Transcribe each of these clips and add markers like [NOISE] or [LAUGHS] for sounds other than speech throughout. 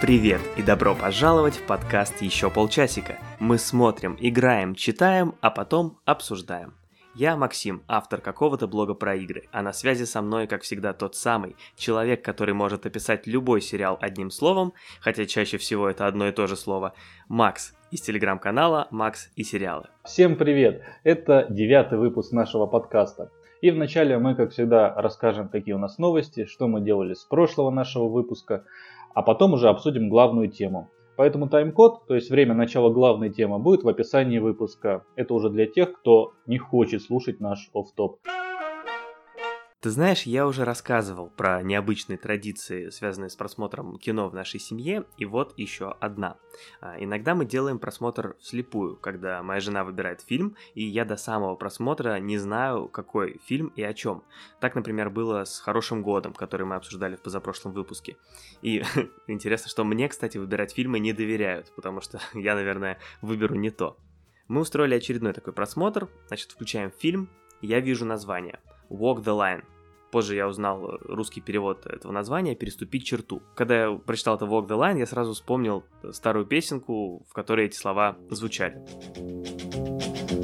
Привет и добро пожаловать в подкаст «Еще полчасика». Мы смотрим, играем, читаем, а потом обсуждаем. Я Максим, автор какого-то блога про игры, а на связи со мной, как всегда, тот самый человек, который может описать любой сериал одним словом, хотя чаще всего это одно и то же слово, Макс из телеграм-канала «Макс и сериалы». Всем привет! Это девятый выпуск нашего подкаста. И вначале мы, как всегда, расскажем, какие у нас новости, что мы делали с прошлого нашего выпуска, а потом уже обсудим главную тему. Поэтому тайм-код, то есть время начала главной темы, будет в описании выпуска. Это уже для тех, кто не хочет слушать наш офф-топ. Ты знаешь, я уже рассказывал про необычные традиции, связанные с просмотром кино в нашей семье, и вот еще одна. А, иногда мы делаем просмотр вслепую, когда моя жена выбирает фильм, и я до самого просмотра не знаю, какой фильм и о чем. Так, например, было с «Хорошим годом», который мы обсуждали в позапрошлом выпуске. И [LAUGHS] интересно, что мне, кстати, выбирать фильмы не доверяют, потому что [LAUGHS] я, наверное, выберу не то. Мы устроили очередной такой просмотр, значит, включаем фильм, я вижу название – Walk the Line. Позже я узнал э, русский перевод этого названия «Переступить черту». Когда я прочитал это Walk the Line, я сразу вспомнил старую песенку, в которой эти слова звучали.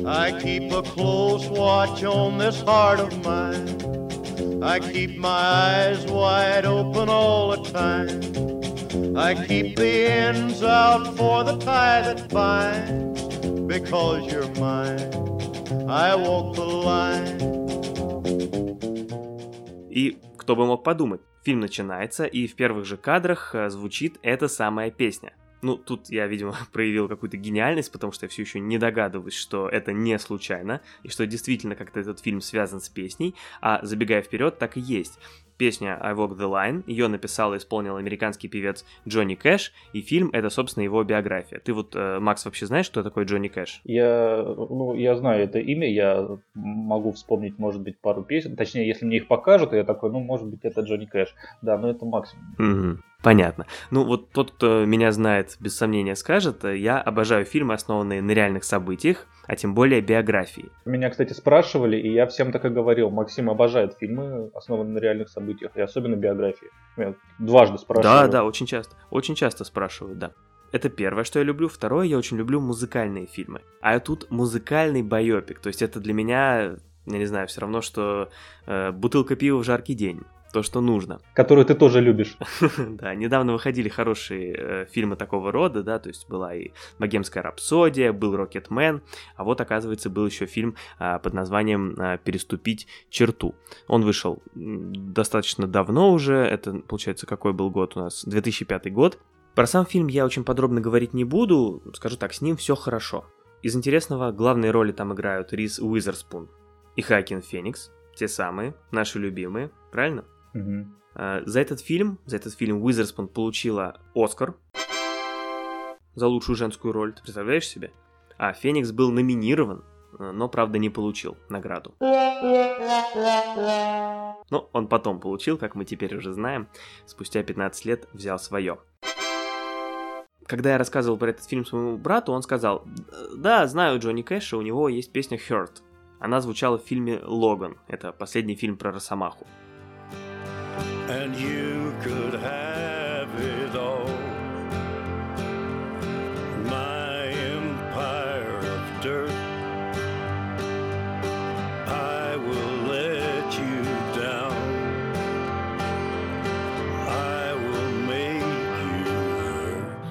I keep a close watch on this heart of mine. I keep my eyes wide open all the time. I keep the ends out for the tie that binds. Because you're mine, I walk the line. И кто бы мог подумать, фильм начинается, и в первых же кадрах э, звучит эта самая песня. Ну, тут я, видимо, [LAUGHS] проявил какую-то гениальность, потому что я все еще не догадываюсь, что это не случайно, и что действительно как-то этот фильм связан с песней, а забегая вперед, так и есть песня I Walk the Line. Ее написал и исполнил американский певец Джонни Кэш, и фильм — это, собственно, его биография. Ты вот, э, Макс, вообще знаешь, что такое Джонни Кэш? Я, ну, я знаю это имя, я могу вспомнить, может быть, пару песен. Точнее, если мне их покажут, я такой, ну, может быть, это Джонни Кэш. Да, но это максимум. Угу. Понятно. Ну вот тот, кто меня знает, без сомнения скажет, я обожаю фильмы, основанные на реальных событиях, а тем более биографии. Меня, кстати, спрашивали, и я всем так и говорил. Максим обожает фильмы, основанные на реальных событиях, и особенно биографии. Меня дважды спрашивали. Да, да, очень часто. Очень часто спрашивают, да. Это первое, что я люблю. Второе, я очень люблю музыкальные фильмы. А тут музыкальный байопик. То есть это для меня, я не знаю, все равно, что э, бутылка пива в жаркий день то, что нужно. [LAUGHS] Которую ты тоже любишь. да, недавно выходили хорошие э, фильмы такого рода, да, то есть была и «Богемская рапсодия», был «Рокетмен», а вот, оказывается, был еще фильм э, под названием э, «Переступить черту». Он вышел достаточно давно уже, это, получается, какой был год у нас? 2005 год. Про сам фильм я очень подробно говорить не буду, скажу так, с ним все хорошо. Из интересного главные роли там играют Рис Уизерспун и Хакин Феникс, те самые, наши любимые, правильно? Угу. За этот фильм, за этот фильм Уизерспун получила Оскар за лучшую женскую роль. Ты представляешь себе? А Феникс был номинирован, э, но, правда, не получил награду. Но он потом получил, как мы теперь уже знаем, спустя 15 лет взял свое. Когда я рассказывал про этот фильм своему брату, он сказал, да, знаю Джонни Кэша, у него есть песня Hurt. Она звучала в фильме «Логан». Это последний фильм про Росомаху and you could have it all. My empire of dirt. I will let you down. I will make you hurt.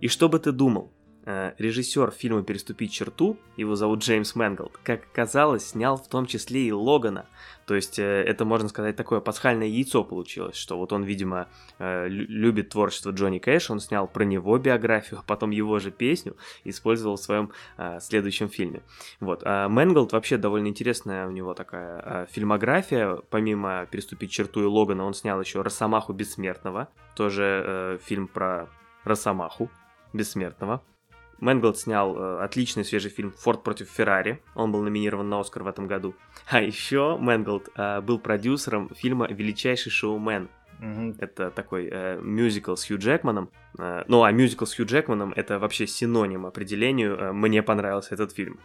И что бы ты думал? Э, режиссер фильма «Переступить черту», его зовут Джеймс Мэнглд, как оказалось, снял в том числе и Логана. То есть э, это, можно сказать, такое пасхальное яйцо получилось, что вот он, видимо, э, любит творчество Джонни Кэша, он снял про него биографию, [LAUGHS] а потом его же песню использовал в своем следующем фильме. Вот. А вообще довольно интересная у него такая фильмография. Помимо «Переступить черту» и Логана он снял еще «Росомаху бессмертного», тоже фильм про Росомаху бессмертного. Мэнглд снял э, отличный свежий фильм «Форд против Феррари». Он был номинирован на Оскар в этом году. А еще Мэнглд э, был продюсером фильма «Величайший шоумен». Mm-hmm. Это такой э, мюзикл с Хью Джекманом. Э, ну, а мюзикл с Хью Джекманом — это вообще синоним определению э, «мне понравился этот фильм».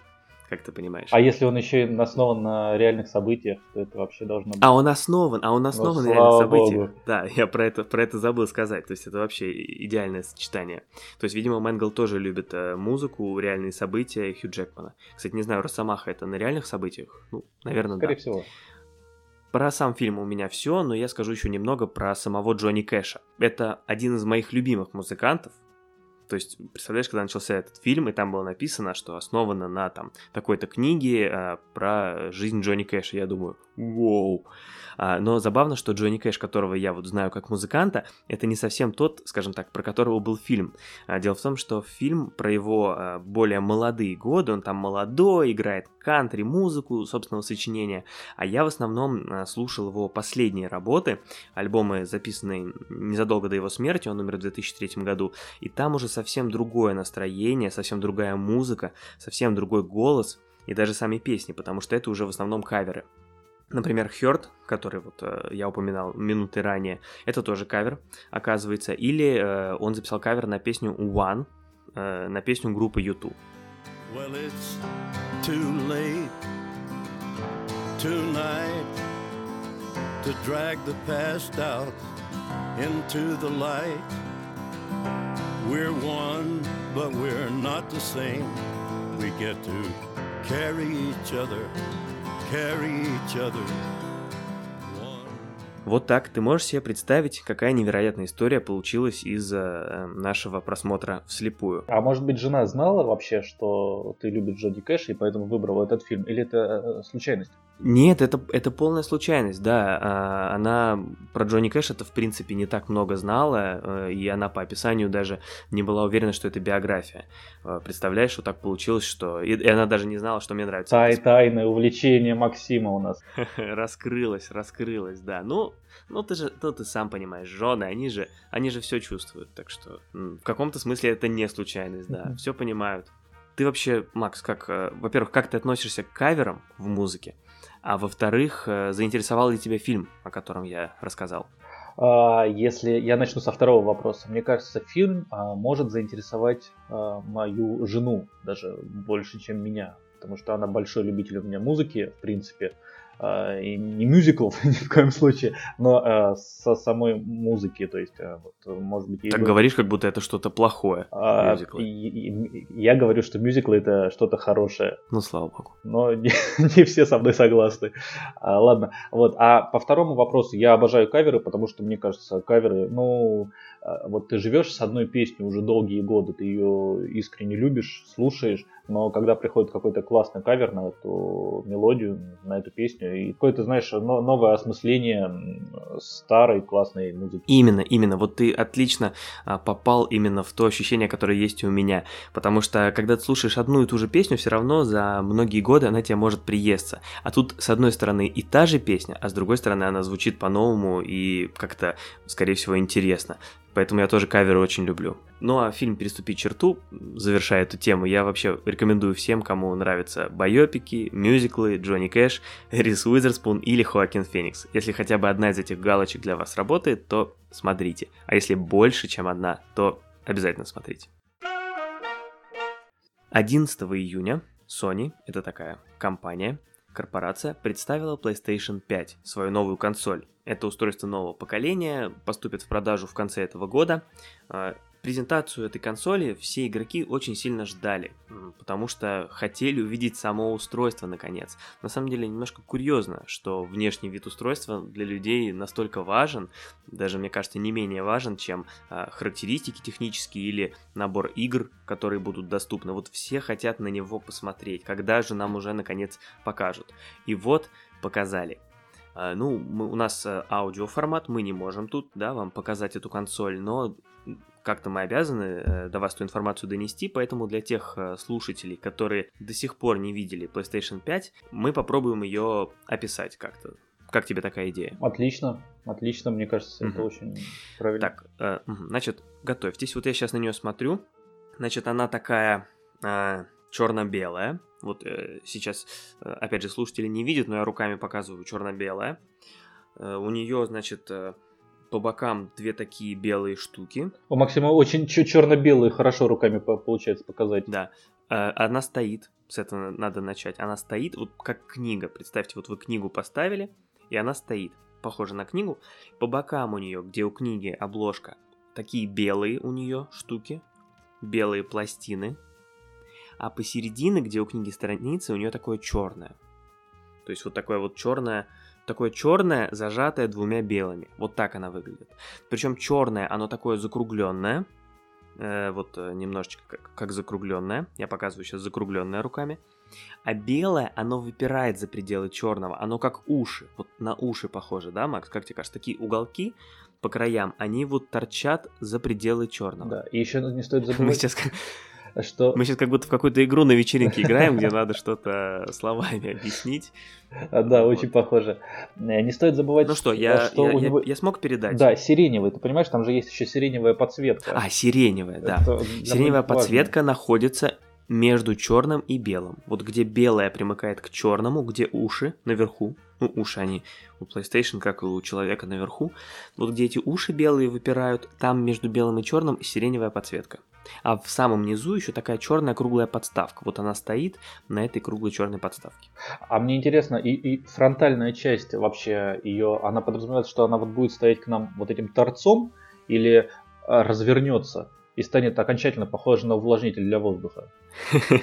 Как ты понимаешь. А если он еще и основан на реальных событиях, то это вообще должно быть... А он основан, а он основан Ну, на реальных событиях. богу. Да, я про это, про это забыл сказать. То есть это вообще идеальное сочетание. То есть, видимо, Мэнгл тоже любит э, музыку, реальные события Хью Джекмана. Кстати, не знаю, Росомаха это на реальных событиях? Ну, наверное, Скорее да. всего. Про сам фильм у меня все, но я скажу еще немного про самого Джонни Кэша. Это один из моих любимых музыкантов. То есть, представляешь, когда начался этот фильм, и там было написано, что основано на там такой-то книге э, про жизнь Джонни Кэша. Я думаю, вау. А, но забавно, что Джонни Кэш, которого я вот знаю как музыканта, это не совсем тот, скажем так, про которого был фильм. А, дело в том, что фильм про его а, более молодые годы, он там молодой, играет кантри, музыку собственного сочинения, а я в основном а, слушал его последние работы, альбомы, записанные незадолго до его смерти, он умер в 2003 году, и там уже совсем другое настроение, совсем другая музыка, совсем другой голос и даже сами песни, потому что это уже в основном каверы. Например, Hurt, который вот э, я упоминал минуты ранее, это тоже кавер, оказывается. Или э, он записал кавер на песню One, э, на песню группы YouTube. Well, it's too late tonight to drag the past out into the light. We're one, but we're not the same. We get to carry each other, carry each other. One. Вот так ты можешь себе представить, какая невероятная история получилась из э, нашего просмотра вслепую. А может быть, жена знала вообще, что ты любишь Джоди Кэш, и поэтому выбрала этот фильм? Или это э, случайность? Нет, это, это полная случайность, да. А, Она про Джонни Кэш это в принципе не так много знала, э, и она по описанию даже не была уверена, что это биография. Э, Представляешь, что так получилось, что... И, и она даже не знала, что мне нравится. Тай тайное увлечение Максима у нас. [LAUGHS] раскрылась, раскрылась, да. Ну, ну ты же, ну, ты сам понимаешь, жены, они же, они же все чувствуют, так что в каком-то смысле это не случайность, да, все понимают. Ты вообще, Макс, как, э, во-первых, как ты относишься к каверам в музыке, а во-вторых, э, заинтересовал ли тебя фильм, о котором я рассказал? А, Если я начну со второго вопроса, мне кажется, фильм а, может заинтересовать а, мою жену даже больше, чем меня, потому что она большой любитель у меня музыки, в принципе, и не мюзиклов [LAUGHS] ни в коем случае, но а, со самой музыки, то есть, а, вот, может быть, Так бы- говоришь, как будто это что-то плохое, а, мюзиклы. и- и- я говорю, что мюзиклы это что-то хорошее, ну слава богу. но [LAUGHS] не, не все со мной согласны. А, ладно, вот. А по второму вопросу, я обожаю каверы, потому что мне кажется, каверы, ну, а, вот ты живешь с одной песней уже долгие годы, ты ее искренне любишь, слушаешь, но когда приходит какой-то классный кавер на эту мелодию, на эту песню, и какое-то, знаешь, но- новое осмысление старой классной музыки. Именно, именно. Вот ты отлично а, попал именно в то ощущение, которое есть у меня. Потому что, когда ты слушаешь одну и ту же песню, все равно за многие годы она тебе может приесться. А тут, с одной стороны, и та же песня, а с другой стороны, она звучит по-новому и как-то, скорее всего, интересно. Поэтому я тоже каверы очень люблю. Ну а фильм «Переступить черту», завершая эту тему, я вообще рекомендую всем, кому нравятся байопики, мюзиклы, Джонни Кэш, Рис Уизерспун или Хоакин Феникс. Если хотя бы одна из этих галочек для вас работает, то смотрите. А если больше, чем одна, то обязательно смотрите. 11 июня Sony, это такая компания, корпорация, представила PlayStation 5, свою новую консоль. Это устройство нового поколения, поступит в продажу в конце этого года. Презентацию этой консоли все игроки очень сильно ждали, потому что хотели увидеть само устройство наконец. На самом деле немножко курьезно, что внешний вид устройства для людей настолько важен, даже мне кажется не менее важен, чем а, характеристики технические или набор игр, которые будут доступны. Вот все хотят на него посмотреть, когда же нам уже наконец покажут. И вот показали. А, Ну, мы- у нас э, аудиоформат, мы не можем тут, да, вам показать эту консоль, но как-то мы обязаны э, до вас эту информацию донести, поэтому для тех э, слушателей, которые до сих пор не видели PlayStation 5, мы попробуем ее описать как-то. Как тебе такая идея? Отлично, отлично, мне кажется, это Мгм. очень правильно. Так, э, значит, готовьтесь. Вот я сейчас на нее смотрю. Значит, она такая черно-белая. Вот сейчас, опять же, слушатели не видят, но я руками показываю черно-белая. У нее, значит, по бокам две такие белые штуки. У Максима очень черно-белые, хорошо руками по- получается показать. Да. Э, она стоит, с этого надо начать. Она стоит, вот как книга. Представьте, вот вы книгу поставили, и она стоит, похожа на книгу. По бокам у нее, где у книги обложка, такие белые у нее штуки, белые пластины. А посередине, где у книги страницы, у нее такое черное. То есть вот такое вот черное, такое черное, зажатое двумя белыми. Вот так она выглядит. Причем черное, оно такое закругленное. Э, вот э, немножечко как, как закругленное. Я показываю сейчас закругленное руками. А белое, оно выпирает за пределы черного. Оно как уши. Вот на уши похоже, да, Макс? Как тебе кажется? Такие уголки по краям, они вот торчат за пределы черного. Да, и еще не стоит [LAUGHS] забывать... Мы сейчас что... Мы сейчас как будто в какую-то игру на вечеринке [LAUGHS] играем, где надо что-то словами объяснить. А, да, очень похоже. Э, не стоит забывать, ну что, я, что я, я, смог передать. Да, сиреневый. Ты понимаешь, там же есть еще сиреневая подсветка. А, сиреневая, да. Сиреневая подсветка находится между черным и белым. Вот где белое примыкает к черному, где уши наверху, ну, уши они у PlayStation, как и у человека наверху, вот где эти уши белые выпирают, там между белым и черным сиреневая подсветка. А в самом низу еще такая черная круглая подставка. Вот она стоит на этой круглой черной подставке. А мне интересно, и, и фронтальная часть вообще ее, она подразумевает, что она вот будет стоять к нам вот этим торцом или а, развернется? И станет окончательно похожа на увлажнитель для воздуха. [LAUGHS]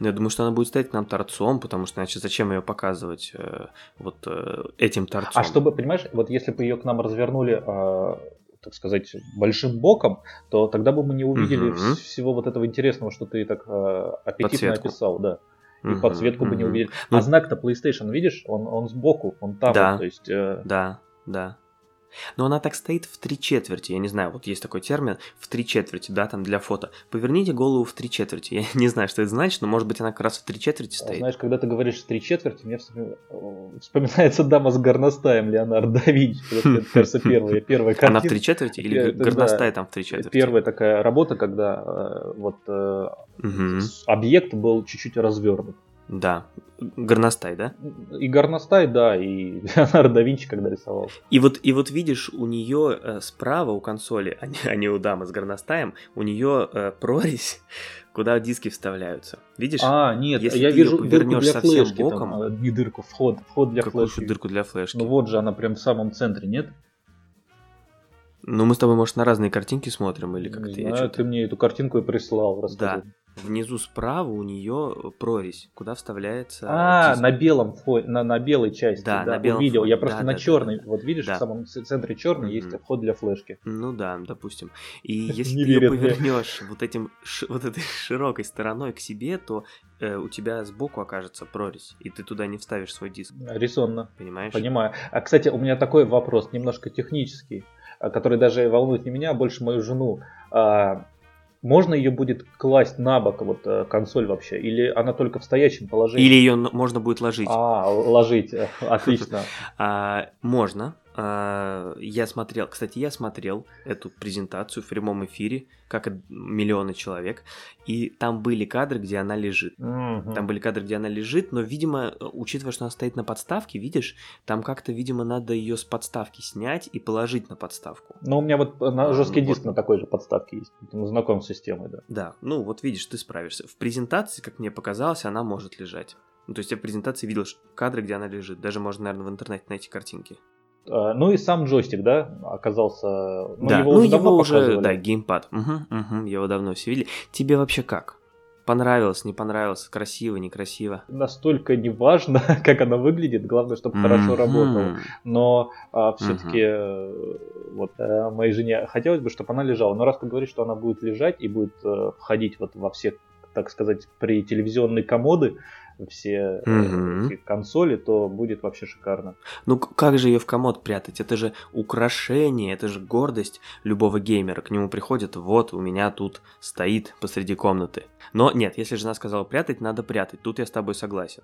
Ну, я думаю, что она будет стоять нам торцом, потому что, значит, зачем ее показывать э, вот э, этим торцом? А чтобы, понимаешь, вот если бы ее к нам развернули а, так сказать, большим боком, то тогда бы мы не увидели угу. всего вот этого интересного, что ты так э, аппетитно подсветку. описал, да. И угу, подсветку угу. бы не увидели. Ну, а знак-то PlayStation, видишь, он, он сбоку, он там, да, то есть... Э... Да, да. Но она так стоит в три четверти. Я не знаю, вот есть такой термин в три четверти, да, там для фото. Поверните голову в три четверти. [LAUGHS] Я не знаю, что это значит, но может быть она как раз в три четверти стоит. Знаешь, когда ты говоришь в три четверти, мне вспоминается дама с горностаем Леонардо да Винчи. Это, кажется, первая, первая картина. Она в три четверти или горностай там в три четверти? Первая такая работа, когда э, вот угу. объект был чуть-чуть развернут. Да. Горностай, да? И Горностай, да, и [LAUGHS] Леонардо да Винчи, когда рисовал. И вот, и вот видишь, у нее э, справа у консоли, а не, а не у дамы с горностаем, у нее э, прорезь, [LAUGHS] куда диски вставляются. Видишь? А, нет, Если я вижу дырку для совсем флешки, боком, там, не дырку, вход, вход для какую флешки. дырку для флешки? Ну вот же она прям в самом центре, нет? Ну, мы с тобой, может, на разные картинки смотрим, или как-то я что-то... ты мне эту картинку и прислал, расскажи. Да, Внизу справа у нее прорезь, куда вставляется. А, диск. на белом фоне, на, на белой части. Да, да на белом увидел. Фоне. Я просто да, на да, черный. Да, вот видишь, да. в самом центре черный mm-hmm. есть вход для флешки. Ну да, допустим. И [LAUGHS] если ты ее повернешь вот этим вот этой [LAUGHS] широкой стороной к себе, то э, у тебя сбоку окажется прорезь, и ты туда не вставишь свой диск. Резонно. Понимаешь? Понимаю. А кстати, у меня такой вопрос, немножко технический, а, который даже волнует не меня, а больше мою жену. Можно ее будет класть на бок, вот э, консоль вообще, или она только в стоящем положении? Или ее можно будет ложить. А, ложить, э, [LAUGHS] отлично. А, можно, я смотрел, кстати, я смотрел эту презентацию в прямом эфире, как миллионы человек, и там были кадры, где она лежит. Угу. Там были кадры, где она лежит, но, видимо, учитывая, что она стоит на подставке, видишь, там как-то, видимо, надо ее с подставки снять и положить на подставку. Ну, у меня вот на жесткий диск вот. на такой же подставке есть, знаком с системой, да. Да, ну вот видишь, ты справишься. В презентации, как мне показалось, она может лежать. Ну, то есть я в презентации видел кадры, где она лежит. Даже можно, наверное, в интернете найти картинки. А, ну и сам джойстик, да, оказался. Ну, да, его ну уже его уже, показывали. да, геймпад. Угу, угу, его давно все видели. Тебе вообще как? Понравилось, не понравилось, красиво, некрасиво? Настолько не важно, [LAUGHS] как она выглядит, главное, чтобы mm-hmm. хорошо работала. Но а, все-таки mm-hmm. вот а, моей жене хотелось бы, чтобы она лежала. Но раз ты говоришь, что она будет лежать и будет а, входить вот во все, так сказать, при телевизионные комоды, все, угу. консоли, то будет вообще шикарно. Ну как же ее в комод прятать? Это же украшение, это же гордость любого геймера. К нему приходят, вот у меня тут стоит посреди комнаты. Но нет, если жена сказала прятать, надо прятать. Тут я с тобой согласен.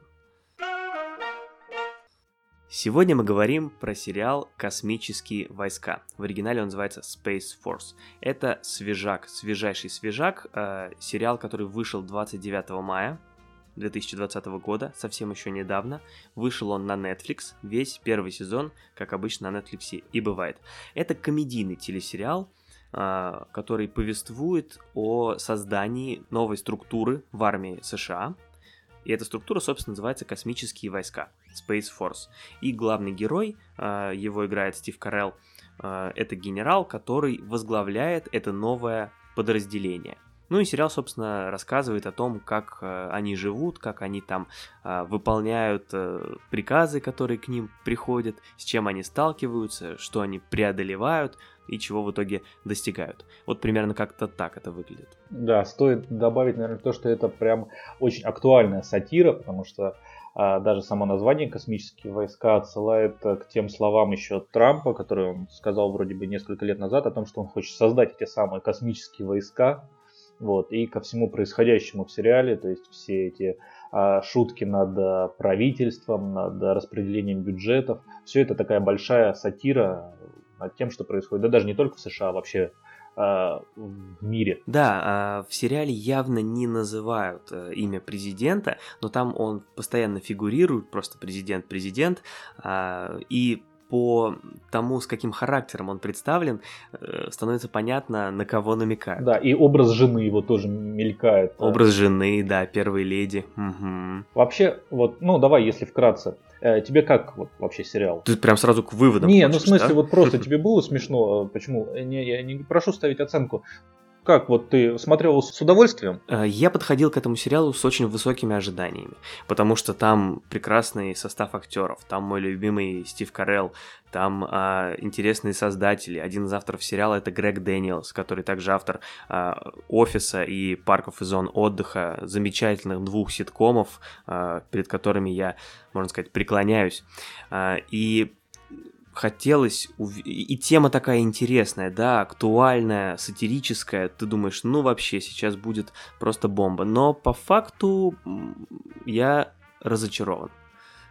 Сегодня мы говорим про сериал «Космические войска». В оригинале он называется Space Force. Это свежак, свежайший свежак, э, сериал, который вышел 29 мая 2020 года, совсем еще недавно. Вышел он на Netflix, весь первый сезон, как обычно на Netflix и бывает. Это комедийный телесериал, а, который повествует о создании новой структуры в армии США. И эта структура, собственно, называется «Космические войска» Space Force. И главный герой, а, его играет Стив Карелл, а, это генерал, который возглавляет это новое подразделение. Ну и сериал, собственно, рассказывает о том, как э, они живут, как они там э, выполняют э, приказы, которые к ним приходят, с чем они сталкиваются, что они преодолевают и чего в итоге достигают. Вот примерно как-то так это выглядит. Да, стоит добавить, наверное, то, что это прям очень актуальная сатира, потому что а, даже само название «Космические войска» отсылает к тем словам еще Трампа, которые он сказал вроде бы несколько лет назад о том, что он хочет создать эти самые космические войска, вот, и ко всему происходящему в сериале, то есть все эти а, шутки над а, правительством, над распределением бюджетов, все это такая большая сатира над тем, что происходит, да даже не только в США, а вообще а, в мире. Да, а, в сериале явно не называют а, имя президента, но там он постоянно фигурирует, просто президент-президент, и по тому, с каким характером он представлен, э, становится понятно, на кого намекают. Да, и образ жены его тоже мелькает. Образ жены, да, первой леди. Угу. Вообще, вот, ну давай, если вкратце, э, тебе как вот вообще сериал? Ты прям сразу к выводам. Не, хочешь, ну в смысле, да? вот просто [LAUGHS] тебе было смешно, э, почему? Не, я не прошу ставить оценку. Как вот ты смотрел с удовольствием? Э, я подходил к этому сериалу с очень высокими ожиданиями, потому что там прекрасный состав актеров, там мой любимый Стив Карелл, там а, интересные создатели. Один из авторов сериала это Грег Дэниелс, который также автор а, «Офиса» и «Парков и зон отдыха», замечательных двух ситкомов, а, перед которыми я, можно сказать, преклоняюсь. А, и хотелось... Ув... И тема такая интересная, да, актуальная, сатирическая. Ты думаешь, ну вообще, сейчас будет просто бомба. Но по факту я разочарован.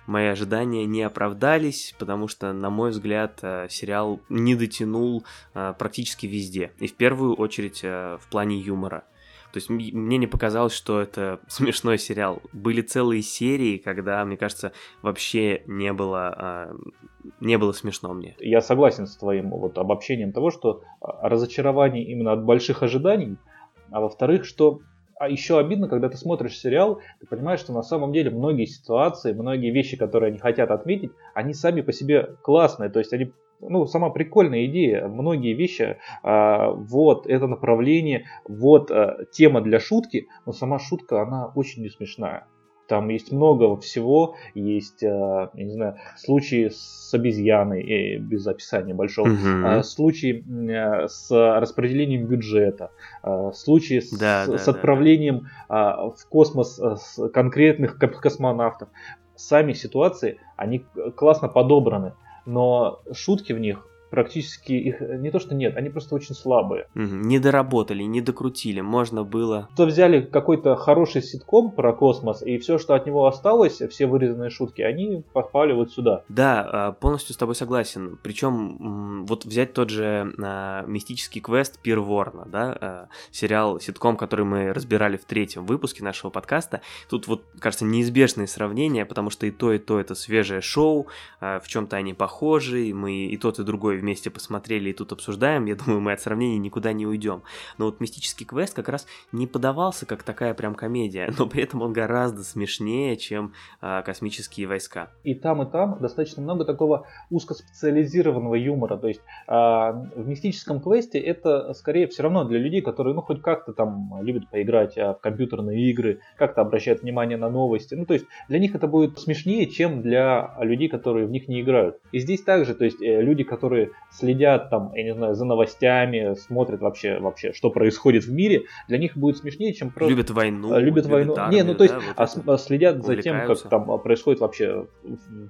Мои ожидания не оправдались, потому что, на мой взгляд, э, сериал не дотянул э, практически везде. И в первую очередь э, в плане юмора. То есть мне не показалось, что это [LAUGHS] смешной сериал. Были целые серии, когда, мне кажется, вообще не было, а, не было смешно мне. Я согласен с твоим вот обобщением того, что а, разочарование именно от больших ожиданий, а во-вторых, что а еще обидно, когда ты смотришь сериал, ты понимаешь, что на самом деле многие ситуации, многие вещи, которые они хотят отметить, они сами по себе классные. То есть они ну, сама прикольная идея. Многие вещи, а, вот это направление, вот а, тема для шутки, но сама шутка, она очень не смешная. Там есть много всего, есть, я не знаю, случаи с обезьяной, без описания большого, угу. случаи с распределением бюджета, случаи с, да, да, с отправлением да. в космос конкретных космонавтов. Сами ситуации, они классно подобраны но шутки в них практически их не то что нет, они просто очень слабые. Угу. Не доработали, не докрутили, можно было. То взяли какой-то хороший ситком про космос, и все, что от него осталось, все вырезанные шутки, они попали вот сюда. Да, а, полностью с тобой согласен. Причем вот взять тот же а, мистический квест Пир Ворна, да, а, сериал, ситком, который мы разбирали в третьем выпуске нашего подкаста. Тут вот, кажется, неизбежные сравнения, потому что и то, и то это свежее шоу, в чем-то они похожи, мы и тот, и другой вместе посмотрели и тут обсуждаем, я думаю, мы от сравнений никуда не уйдем. Но вот «Мистический квест» как раз не подавался как такая прям комедия, [LAUGHS] но при этом он гораздо смешнее, чем э, «Космические войска». И там, и там достаточно много такого узкоспециализированного юмора. То есть э, в «Мистическом квесте» это скорее все равно для людей, которые ну хоть как-то там любят поиграть в компьютерные игры, как-то обращают внимание на новости. Ну то есть для них это будет смешнее, чем для людей, которые в них не играют. И здесь также, то есть э, люди, которые следят там, я не знаю, за новостями, смотрят вообще, вообще, что происходит в мире, для них будет смешнее, чем просто... Любят войну. Любят, любят войну. Армию, не, ну то есть да, вот а, следят за тем, как там происходит вообще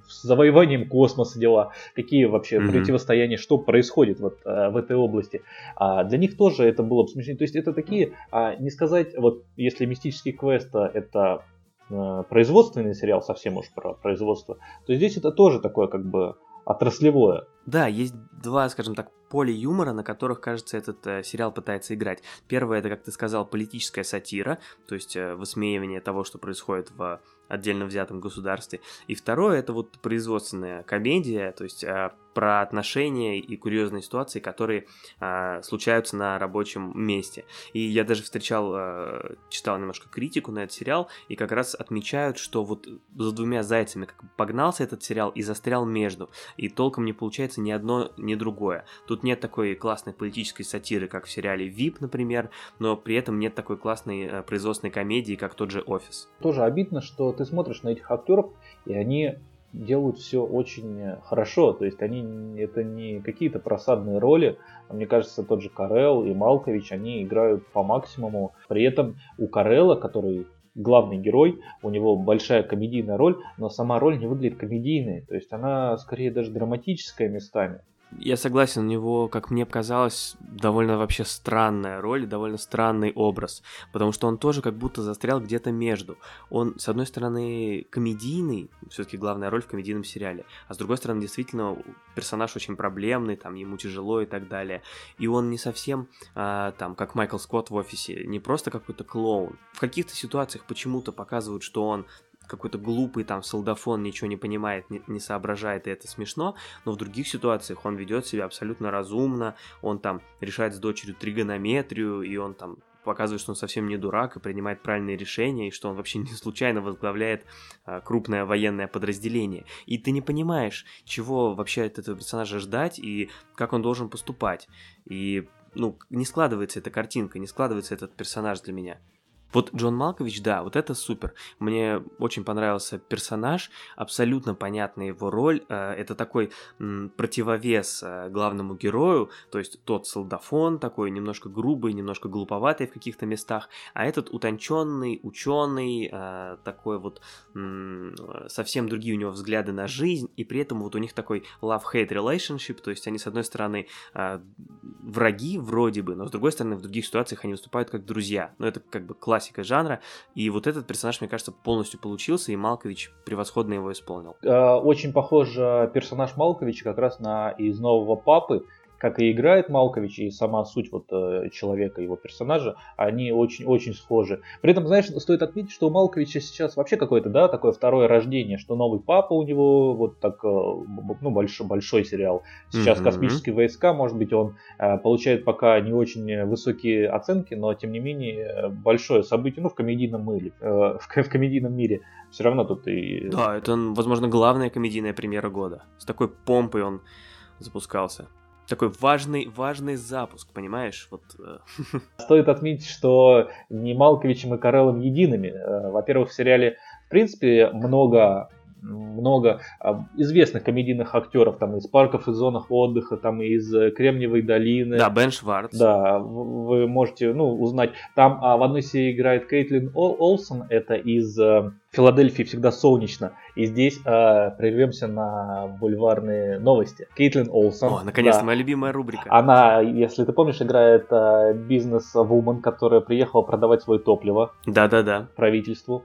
с завоеванием космоса дела, какие вообще mm-hmm. противостояния, что происходит вот а, в этой области. А для них тоже это было бы смешнее. То есть это такие, а, не сказать, вот если мистический квест это а, производственный сериал, совсем уж про производство, то здесь это тоже такое как бы отраслевое. Да, есть два, скажем так, поля юмора, на которых, кажется, этот э, сериал пытается играть. Первое, это, как ты сказал, политическая сатира, то есть э, высмеивание того, что происходит в отдельно взятом государстве. И второе, это вот производственная комедия, то есть э, про отношения и курьезные ситуации, которые э, случаются на рабочем месте. И я даже встречал, э, читал немножко критику на этот сериал, и как раз отмечают, что вот за двумя зайцами как погнался этот сериал и застрял между, и толком не получается ни одно, ни другое. Тут нет такой классной политической сатиры, как в сериале VIP, например, но при этом нет такой классной э, производственной комедии, как тот же «Офис». Тоже обидно, что ты смотришь на этих актеров, и они делают все очень хорошо. То есть они это не какие-то просадные роли. Мне кажется, тот же Карел и Малкович, они играют по максимуму. При этом у Карела, который главный герой, у него большая комедийная роль, но сама роль не выглядит комедийной. То есть она скорее даже драматическая местами. Я согласен, у него, как мне показалось, довольно вообще странная роль, довольно странный образ, потому что он тоже как будто застрял где-то между. Он, с одной стороны, комедийный, все-таки главная роль в комедийном сериале, а с другой стороны, действительно, персонаж очень проблемный, там, ему тяжело и так далее. И он не совсем, а, там, как Майкл Скотт в офисе, не просто какой-то клоун. В каких-то ситуациях почему-то показывают, что он какой-то глупый там солдафон ничего не понимает, не, не соображает, и это смешно, но в других ситуациях он ведет себя абсолютно разумно, он там решает с дочерью тригонометрию, и он там показывает, что он совсем не дурак и принимает правильные решения, и что он вообще не случайно возглавляет а, крупное военное подразделение. И ты не понимаешь, чего вообще от этого персонажа ждать и как он должен поступать. И, ну, не складывается эта картинка, не складывается этот персонаж для меня. Вот Джон Малкович, да, вот это супер. Мне очень понравился персонаж, абсолютно понятна его роль. Э, это такой противовес э, главному герою, то есть тот солдафон такой немножко грубый, немножко глуповатый в каких-то местах, а этот утонченный, ученый, э, такой вот совсем другие у него взгляды на жизнь, и при этом вот у них такой love-hate relationship, то есть они с одной стороны враги вроде бы, но с другой стороны в других ситуациях они выступают как друзья. Но это как бы классика классика жанра. И вот этот персонаж, мне кажется, полностью получился, и Малкович превосходно его исполнил. Э, очень похож персонаж Малковича как раз на из нового папы как и играет Малкович, и сама суть вот э, человека, его персонажа, они очень-очень схожи. При этом, знаешь, стоит отметить, что у Малковича сейчас вообще какое-то, да, такое второе рождение, что новый папа у него, вот так, э, ну, большой, большой сериал. Сейчас mm-hmm. «Космические войска», может быть, он э, получает пока не очень высокие оценки, но, тем не менее, большое событие, ну, в комедийном мире, [LAUGHS] в, в комедийном мире. Все равно тут и... Да, это, возможно, главная комедийная премьера года. С такой помпой он запускался такой важный, важный запуск, понимаешь? Вот, э. [LAUGHS] Стоит отметить, что не Малковичем и Карелом едиными. Э, во-первых, в сериале, в принципе, много много а, известных комедийных актеров там из парков и зонах отдыха, там из э, Кремниевой долины. Да, Бен Шварц. Да, вы можете ну, узнать. Там а, в одной серии играет Кейтлин Ол Олсон, это из а, Филадельфии всегда солнечно. И здесь а, прервемся на бульварные новости. Кейтлин Олсон. О, наконец-то да, моя любимая рубрика. Она, если ты помнишь, играет а, бизнес-вумен, которая приехала продавать свое топливо. Да-да-да. Правительству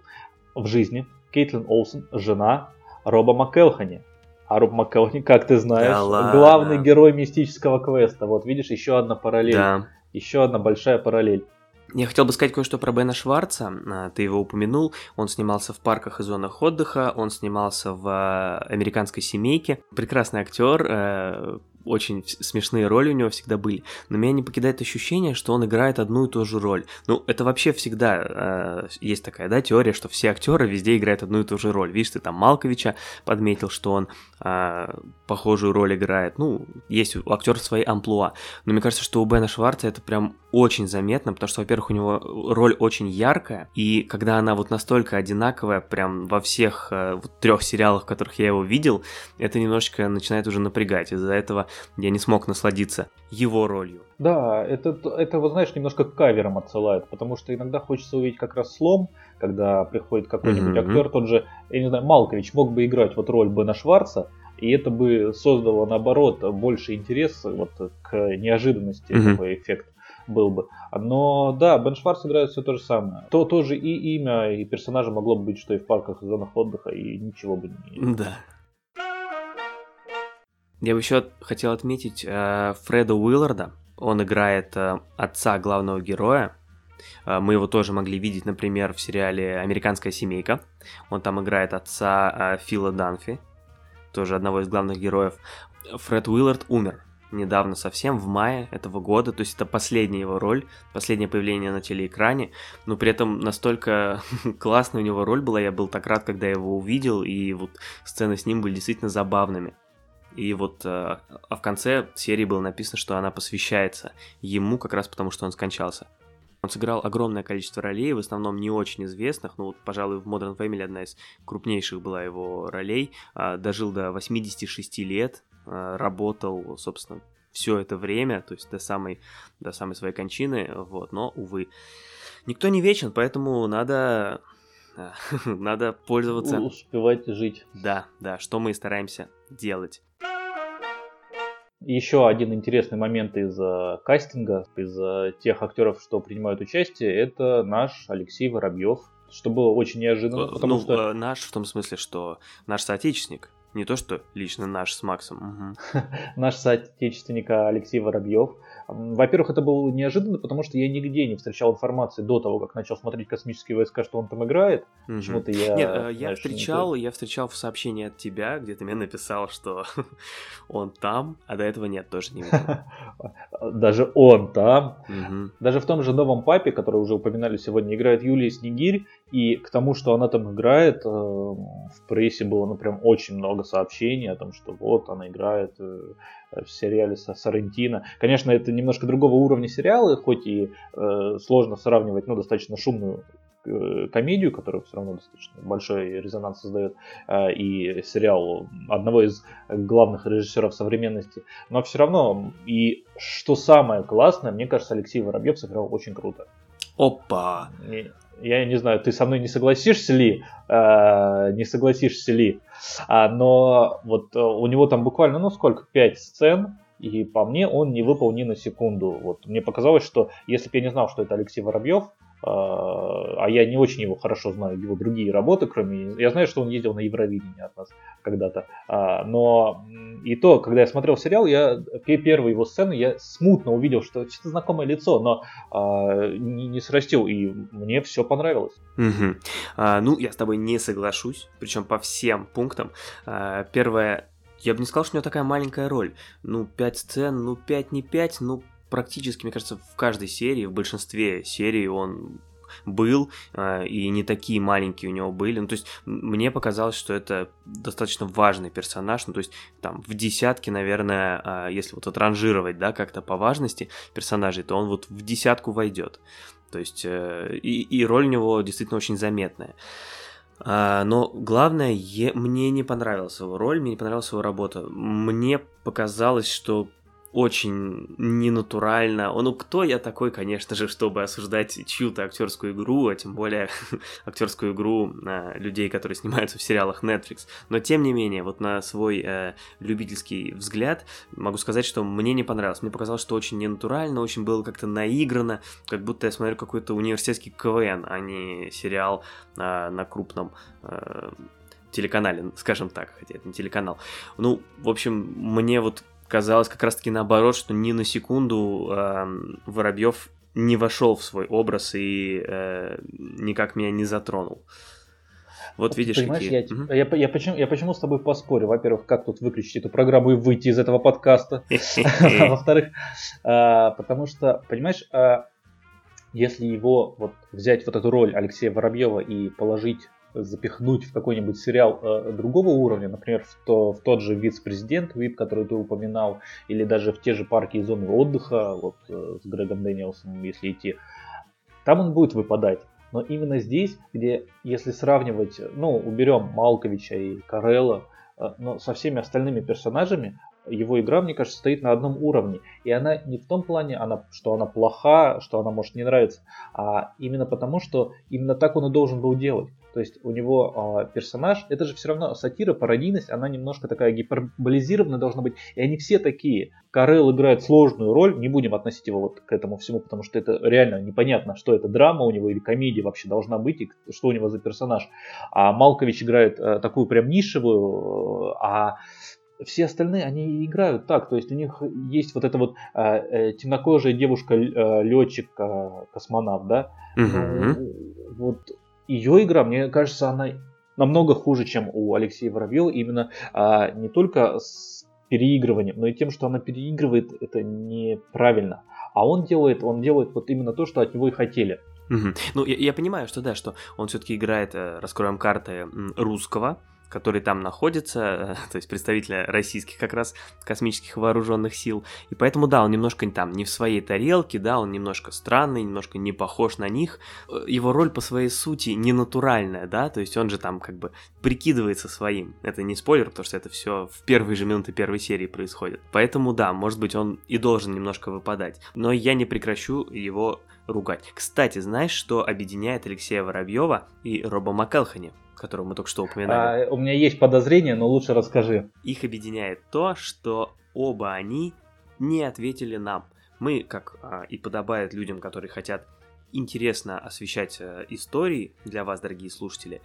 в жизни. Кейтлин Олсен – жена Роба МакКелхани. А Роб МакКелхани, как ты знаешь, да главный герой мистического квеста. Вот видишь, еще одна параллель. Да. Еще одна большая параллель. Я хотел бы сказать кое-что про Бена Шварца. А, ты его упомянул. Он снимался в парках и зонах отдыха. Он снимался в а, «Американской семейке». Прекрасный актер, э, очень смешные роли у него всегда были, но меня не покидает ощущение, что он играет одну и ту же роль. Ну, это вообще всегда э, есть такая, да, теория, что все актеры везде играют одну и ту же роль. Видишь, ты там Малковича подметил, что он э, похожую роль играет. Ну, есть у актера свои амплуа. Но мне кажется, что у Бена Шварца это прям очень заметно, потому что, во-первых, у него роль очень яркая, и когда она вот настолько одинаковая, прям во всех э, вот, трех сериалах, в которых я его видел, это немножечко начинает уже напрягать. Из-за этого я не смог насладиться его ролью. Да, это, это вот знаешь, немножко к каверам отсылает, потому что иногда хочется увидеть как раз слом, когда приходит какой-нибудь mm-hmm. актер, тот же, я не знаю, Малкович мог бы играть вот роль Бена Шварца, и это бы создало, наоборот, больше интереса вот, к неожиданности, mm-hmm. такой эффект был бы. Но да, Бен Шварц играет все то же самое. То тоже и имя, и персонажа могло бы быть, что и в парках и зонах отдыха, и ничего бы не... Да. Я бы еще хотел отметить э, Фреда Уилларда. Он играет э, отца главного героя. Э, мы его тоже могли видеть, например, в сериале «Американская семейка». Он там играет отца э, Фила Данфи, тоже одного из главных героев. Фред Уиллард умер недавно совсем, в мае этого года, то есть это последняя его роль, последнее появление на телеэкране, но при этом настолько [LAUGHS] классная у него роль была, я был так рад, когда я его увидел, и вот сцены с ним были действительно забавными. И вот э, а в конце серии было написано, что она посвящается ему как раз потому, что он скончался. Он сыграл огромное количество ролей, в основном не очень известных, ну вот, пожалуй, в Modern Family одна из крупнейших была его ролей. А, дожил до 86 лет, а, работал, собственно, все это время, то есть до самой, до самой своей кончины, вот, но, увы. Никто не вечен, поэтому надо [LAUGHS] надо пользоваться... Успевать жить. Да, да, что мы и стараемся делать. Еще один интересный момент из э, кастинга, из э, тех актеров, что принимают участие, это наш Алексей Воробьев, что было очень неожиданно, потому ну, что... Э, наш в том смысле, что наш соотечественник, не то что лично наш с Максом. Угу. [LAUGHS] наш соотечественник Алексей Воробьев, во-первых, это было неожиданно, потому что я нигде не встречал информации до того, как начал смотреть «Космические войска», что он там играет. Угу. Почему-то я... Нет, э, я встречал, я встречал в сообщении от тебя, где ты мне написал, что [LAUGHS] он там, а до этого нет, тоже не видел. [LAUGHS] Даже он там. Даже в том же «Новом папе», который уже упоминали сегодня, играет Юлия Снегирь, и к тому, что она там играет, э, в прессе было ну прям очень много сообщений о том, что вот она играет э, в сериале со Сарантино. Конечно, это немножко другого уровня сериалы, хоть и э, сложно сравнивать, ну, достаточно шумную э, комедию, которая все равно достаточно большой резонанс создает, э, и сериал одного из главных режиссеров современности. Но все равно, и что самое классное, мне кажется, Алексей Воробьев сыграл очень круто. Опа! Я не знаю, ты со мной не согласишься ли, э, не согласишься ли, а, но вот э, у него там буквально, ну сколько, пять сцен, и по мне он не выпал ни на секунду. Вот мне показалось, что если бы я не знал, что это Алексей Воробьев, а я не очень его хорошо знаю, его другие работы, кроме... Я знаю, что он ездил на Евровидение от нас когда-то. А, но и то, когда я смотрел сериал, я первые его сцены, я смутно увидел, что что-то знакомое лицо, но а, не, не срастил, и мне все понравилось. Угу. А, ну, я с тобой не соглашусь, причем по всем пунктам. А, первое, я бы не сказал, что у него такая маленькая роль. Ну, пять сцен, ну, пять не пять, ну, практически, мне кажется, в каждой серии, в большинстве серий он был, э, и не такие маленькие у него были. Ну, то есть мне показалось, что это достаточно важный персонаж. Ну, то есть там в десятке, наверное, э, если вот отранжировать, да, как-то по важности персонажей, то он вот в десятку войдет. То есть э, и, и роль у него действительно очень заметная. А, но главное, мне не понравилась его роль, мне не понравилась его работа. Мне показалось, что очень ненатурально. Ну, кто я такой, конечно же, чтобы осуждать чью-то актерскую игру, а тем более [LAUGHS] актерскую игру а, людей, которые снимаются в сериалах Netflix. Но, тем не менее, вот на свой э, любительский взгляд могу сказать, что мне не понравилось. Мне показалось, что очень ненатурально, очень было как-то наиграно, как будто я смотрю какой-то университетский КВН, а не сериал э, на крупном э, телеканале, скажем так, хотя это не телеканал. Ну, в общем, мне вот казалось как раз-таки наоборот, что ни на секунду э, Воробьев не вошел в свой образ и э, никак меня не затронул. Вот видишь, Понимаешь, какие... я, угу. я, я, я, почему, я почему с тобой поспорю? Во-первых, как тут выключить эту программу и выйти из этого подкаста? [LAUGHS] А во-вторых, а, потому что, понимаешь, а, если его вот взять вот эту роль Алексея Воробьева и положить запихнуть в какой-нибудь сериал э, другого уровня, например, в, то, в тот же вице-президент ВИП, который ты упоминал, или даже в те же парки и зоны отдыха, вот э, с Грегом Дэниелсом, если идти, там он будет выпадать. Но именно здесь, где, если сравнивать, ну, уберем Малковича и Карелла, э, но со всеми остальными персонажами, его игра, мне кажется, стоит на одном уровне. И она не в том плане, она, что она плоха, что она может не нравиться, а именно потому, что именно так он и должен был делать. То есть у него э, персонаж, это же все равно сатира, пародийность, она немножко такая гиперболизированная должна быть. И они все такие. Карел играет сложную роль, не будем относить его вот к этому всему, потому что это реально непонятно, что это драма у него или комедия вообще должна быть, и что у него за персонаж. А Малкович играет э, такую прям нишевую, а все остальные, они играют так, то есть у них есть вот эта вот э, э, темнокожая девушка, э, э, да, угу. вот ее игра, мне кажется, она намного хуже, чем у Алексея Воробьева, именно а, не только с переигрыванием, но и тем, что она переигрывает, это неправильно. А он делает, он делает вот именно то, что от него и хотели. Угу. Ну, я, я понимаю, что да, что он все-таки играет, э, раскроем карты русского, который там находится, [LAUGHS] то есть представителя российских как раз космических вооруженных сил. И поэтому, да, он немножко там не в своей тарелке, да, он немножко странный, немножко не похож на них. Э, его роль по своей сути не натуральная, да, то есть он же там как бы прикидывается своим. Это не спойлер, потому что это все в первые же минуты первой серии происходит. Поэтому, да, может быть, он и должен немножко выпадать. Но я не прекращу его ругать. Кстати, знаешь, что объединяет Алексея Воробьева и Роба Маккелхани? Которого мы только что упоминали. А, у меня есть подозрение, но лучше расскажи. Их объединяет то, что оба они не ответили нам. Мы, как а, и подобает людям, которые хотят интересно освещать а, истории для вас, дорогие слушатели,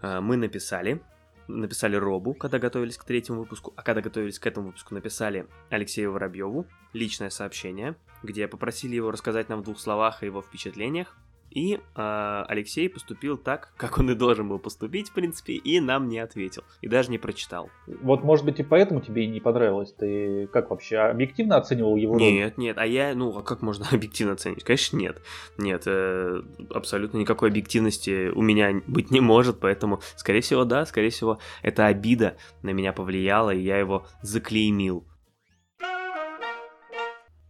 а, мы написали, написали Робу, когда готовились к третьему выпуску, а когда готовились к этому выпуску, написали Алексею Воробьеву личное сообщение, где попросили его рассказать нам в двух словах о его впечатлениях и э, Алексей поступил так, как он и должен был поступить, в принципе, и нам не ответил. И даже не прочитал. Вот, может быть, и поэтому тебе и не понравилось. Ты как вообще объективно оценивал его? Нет, нет. А я, ну, а как можно [LAUGHS] объективно оценить? Конечно, нет. Нет, э, абсолютно никакой объективности у меня быть не может, поэтому, скорее всего, да, скорее всего, эта обида на меня повлияла, и я его заклеймил.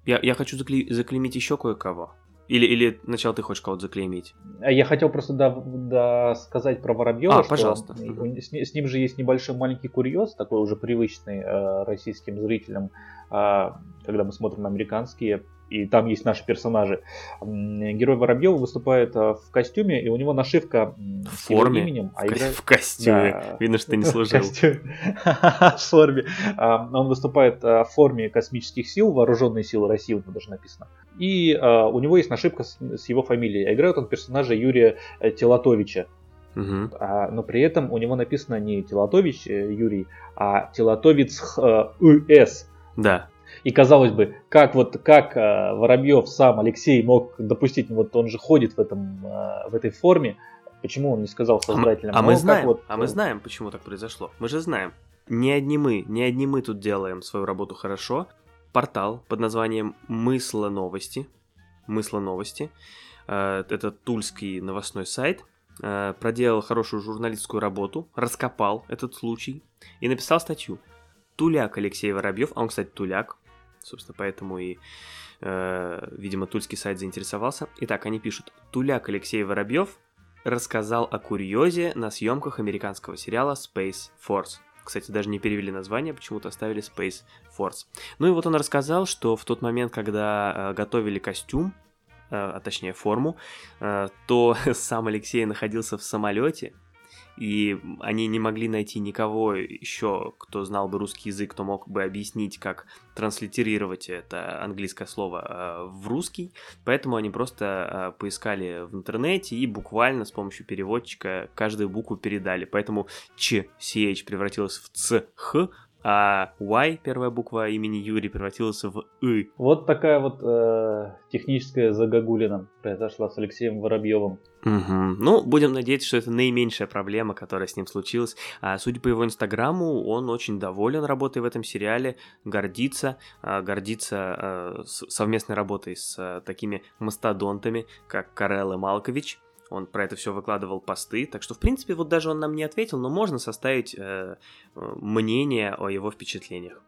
Я, я хочу закле... заклеймить еще кое-кого. Или, или сначала ты хочешь кого-то заклеймить? А я хотел просто да, да, сказать про Воробьева, а, что пожалуйста. С, с ним же есть небольшой маленький курьез, такой уже привычный э, российским зрителям, э, когда мы смотрим американские и там есть наши персонажи. Герой Воробьева выступает э, в костюме, и у него нашивка в форме. именем. А в, играет... в костюме. Да. Видно, что ты не служил. [LAUGHS] [LAUGHS] В форме. Он выступает э, в форме космических сил, вооруженные силы России, у него даже написано. И э, у него есть нашивка с его фамилией. А играет он персонажа Юрия Телатовича. Угу. А, но при этом у него написано не Телатович Юрий, а Телатовец УС. Да. И казалось бы, как вот как э, Воробьев сам Алексей мог допустить, вот он же ходит в этом э, в этой форме, почему он не сказал создателям? А мы, а мы знаем, вот, а мы знаем, почему так произошло. Мы же знаем. Не одни мы, не одни мы тут делаем свою работу хорошо. Портал под названием Мысла новости, Мысла новости, э, это тульский новостной сайт, э, проделал хорошую журналистскую работу, раскопал этот случай и написал статью. Туляк Алексей Воробьев, а он, кстати, туляк, Собственно, поэтому и, э, видимо, тульский сайт заинтересовался. Итак, они пишут. Туляк Алексей Воробьев рассказал о курьезе на съемках американского сериала Space Force. Кстати, даже не перевели название, почему-то оставили Space Force. Ну и вот он рассказал, что в тот момент, когда э, готовили костюм, э, а точнее форму, э, то [LAUGHS] сам Алексей находился в самолете, и они не могли найти никого еще, кто знал бы русский язык, кто мог бы объяснить, как транслитерировать это английское слово э, в русский, поэтому они просто э, поискали в интернете и буквально с помощью переводчика каждую букву передали, поэтому ч, ch превратилось в ц, х, а Y, первая буква имени Юрий, превратилась в И. Вот такая вот э, техническая загогулина произошла с Алексеем Воробьевым. Угу. Ну, будем надеяться, что это наименьшая проблема, которая с ним случилась. А судя по его инстаграму, он очень доволен работой в этом сериале, гордится, а, гордится э, совместной работой с э, такими мастодонтами, как Карел и Малкович. Он про это все выкладывал посты, так что, в принципе, вот даже он нам не ответил, но можно составить э, э, мнение о его впечатлениях.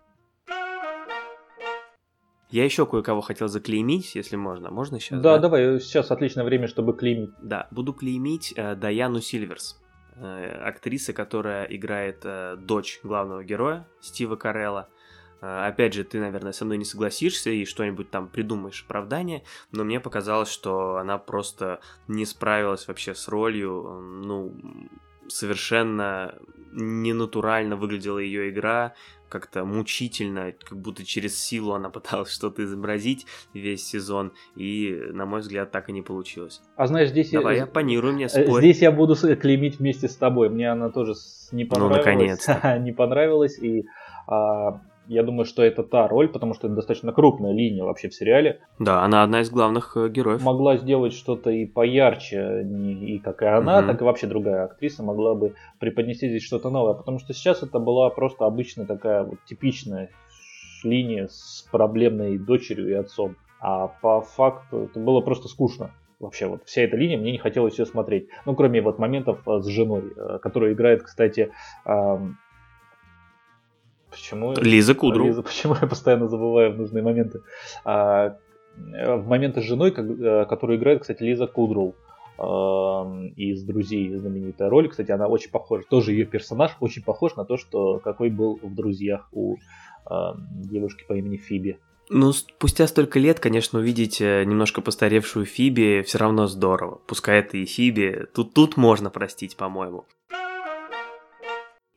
Я еще кое-кого хотел заклеймить, если можно. Можно сейчас? Да, да? давай, сейчас отличное время, чтобы клеймить. Да, буду клеймить э, Даяну Сильверс, э, актриса, которая играет э, дочь главного героя Стива Карелла. А, опять же, ты, наверное, со мной не согласишься и что-нибудь там придумаешь оправдание, но мне показалось, что она просто не справилась вообще с ролью, ну, совершенно ненатурально выглядела ее игра, как-то мучительно, как будто через силу она [LAUGHS] пыталась что-то изобразить весь сезон, и, на мой взгляд, так и не получилось. А знаешь, здесь... Давай, я, оппонируй мне, э, спорь. Здесь я буду клеймить вместе с тобой, мне она тоже не ну, понравилась. Ну, наконец-то. [LAUGHS] не понравилась, и а, я думаю, что это та роль, потому что это достаточно крупная линия вообще в сериале. Да, она одна из главных э, героев. Могла сделать что-то и поярче, и как и она, угу. так и вообще другая актриса могла бы преподнести здесь что-то новое, потому что сейчас это была просто обычная такая вот типичная линия с проблемной дочерью и отцом. А по факту это было просто скучно. Вообще вот вся эта линия, мне не хотелось ее смотреть. Ну, кроме вот моментов э, с женой, э, которая играет, кстати, Почему? Лиза Кудру. Лиза, почему я постоянно забываю в нужные моменты? А, в моменты с женой, э, которую играет, кстати, Лиза Кудру из «Друзей» знаменитая роль. Кстати, она очень похожа, тоже ее персонаж очень похож на то, что какой был в «Друзьях» у девушки по имени Фиби. Ну, спустя столько лет, конечно, увидеть э, немножко постаревшую Фиби все равно здорово. Пускай это и Фиби, тут, тут можно простить, по-моему.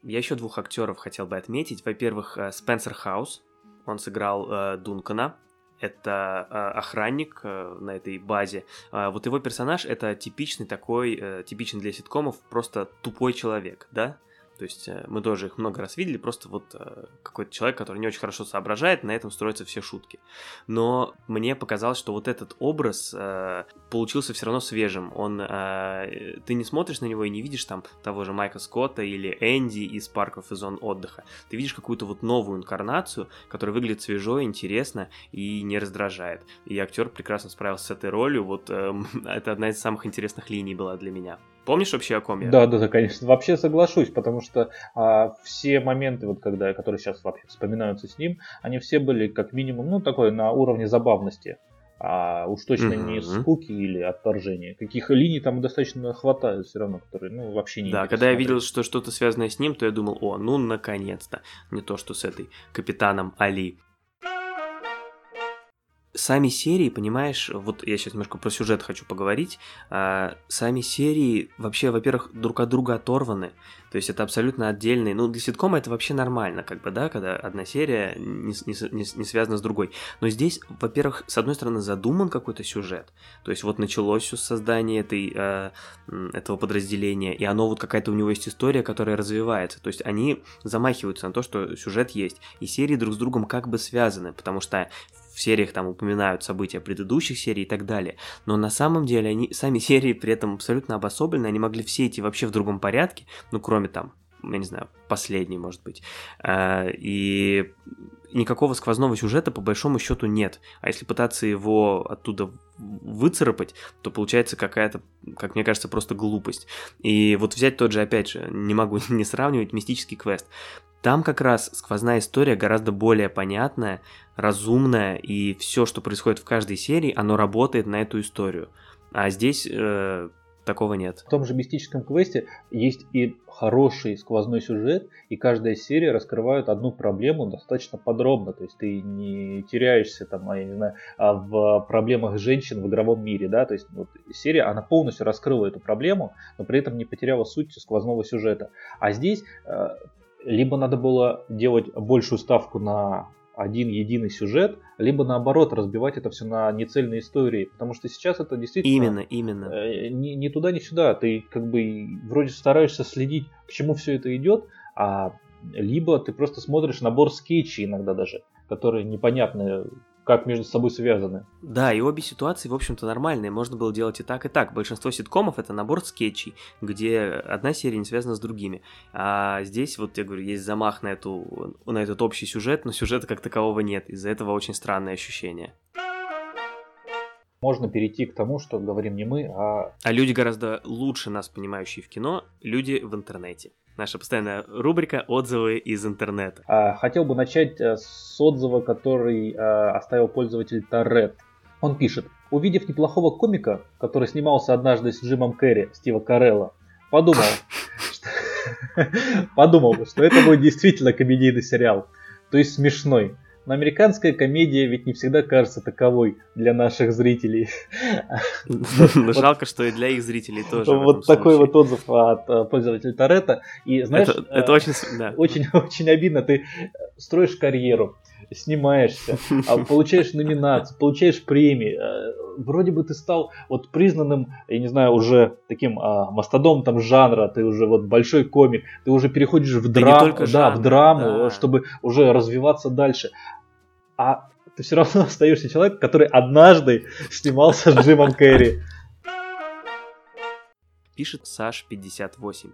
Я еще двух актеров хотел бы отметить. Во-первых, э, Спенсер Хаус. Он сыграл э, Дункана. Это э, охранник э, на этой базе. Э, вот его персонаж это типичный такой, э, типичный для ситкомов, просто тупой человек, да? То есть э, мы тоже их много раз видели, просто вот э, какой-то человек, который не очень хорошо соображает, на этом строятся все шутки. Но мне показалось, что вот этот образ э, получился все равно свежим. Он, ты не смотришь на него и не видишь там того же Майка Скотта или Энди из парков и зон отдыха. Ты видишь какую-то вот новую инкарнацию, которая выглядит свежо, интересно и не раздражает. И актер прекрасно справился с этой ролью. Вот [LAUGHS] это одна из самых интересных линий была для меня. Помнишь вообще, о ком я? Да, да, да, конечно. Вообще соглашусь, потому что а, все моменты, вот, когда, которые сейчас вообще вспоминаются с ним, они все были как минимум, ну, такой на уровне забавности. А уж точно mm-hmm. не скуки или отторжения. Каких линий там достаточно хватает все равно, которые, ну, вообще не Да, когда я видел, что что-то связанное с ним, то я думал, о, ну, наконец-то. Не то, что с этой капитаном Али сами серии, понимаешь, вот я сейчас немножко про сюжет хочу поговорить, а, сами серии вообще, во-первых, друг от друга оторваны, то есть это абсолютно отдельные, ну, для ситкома это вообще нормально, как бы, да, когда одна серия не, не, не, не связана с другой, но здесь, во-первых, с одной стороны задуман какой-то сюжет, то есть вот началось все с создания этой, э, этого подразделения, и оно вот какая-то у него есть история, которая развивается, то есть они замахиваются на то, что сюжет есть, и серии друг с другом как бы связаны, потому что в сериях там упоминают события предыдущих серий и так далее. Но на самом деле они сами [LAUGHS] серии при этом абсолютно обособлены, они могли все идти вообще в другом порядке, ну кроме там, я не знаю, последний, может быть. А, и никакого сквозного сюжета по большому счету нет. А если пытаться его оттуда выцарапать, то получается какая-то, как мне кажется, просто глупость. И вот взять тот же, опять же, не могу [LAUGHS] не сравнивать, мистический квест. Там как раз сквозная история гораздо более понятная, разумная, и все, что происходит в каждой серии, оно работает на эту историю. А здесь э, такого нет. В том же мистическом квесте есть и хороший сквозной сюжет, и каждая серия раскрывает одну проблему достаточно подробно. То есть ты не теряешься там, я не знаю, а в проблемах женщин в игровом мире, да. То есть вот, серия, она полностью раскрыла эту проблему, но при этом не потеряла суть сквозного сюжета. А здесь э, либо надо было делать большую ставку на один единый сюжет, либо наоборот разбивать это все на нецельные истории, потому что сейчас это действительно именно, именно. э, ни, ни туда ни сюда, ты как бы вроде стараешься следить, к чему все это идет, а либо ты просто смотришь набор скетчей иногда даже, которые непонятны как между собой связаны. Да, и обе ситуации, в общем-то, нормальные. Можно было делать и так, и так. Большинство ситкомов это набор скетчей, где одна серия не связана с другими. А здесь, вот я говорю, есть замах на, эту, на этот общий сюжет, но сюжета как такового нет. Из-за этого очень странное ощущение можно перейти к тому, что говорим не мы, а... А люди гораздо лучше нас, понимающие в кино, люди в интернете. Наша постоянная рубрика «Отзывы из интернета». А, хотел бы начать э, с отзыва, который а, оставил пользователь Торрет. Он пишет. Увидев неплохого комика, который снимался однажды с Джимом Керри, Стива Карелла, подумал, [LAUGHS] [LAUGHS] подумал, что это будет действительно комедийный сериал. То есть смешной. Но американская комедия ведь не всегда кажется таковой для наших зрителей. Жалко, что и для их зрителей тоже. Вот такой вот отзыв от э, пользователя Торетто. И знаешь, это очень, очень, [LAUGHS] очень обидно. Ты строишь карьеру, снимаешься, а получаешь номинации, получаешь премии. Э, вроде бы ты стал вот признанным, я не знаю, уже таким а, мастодонтом жанра, ты уже вот большой комик, ты уже переходишь в драму, да, жанр, в драму, да. чтобы уже развиваться дальше. А ты все равно [LAUGHS] остаешься человек, который однажды снимался с Джимом Керри. Пишет Саш 58.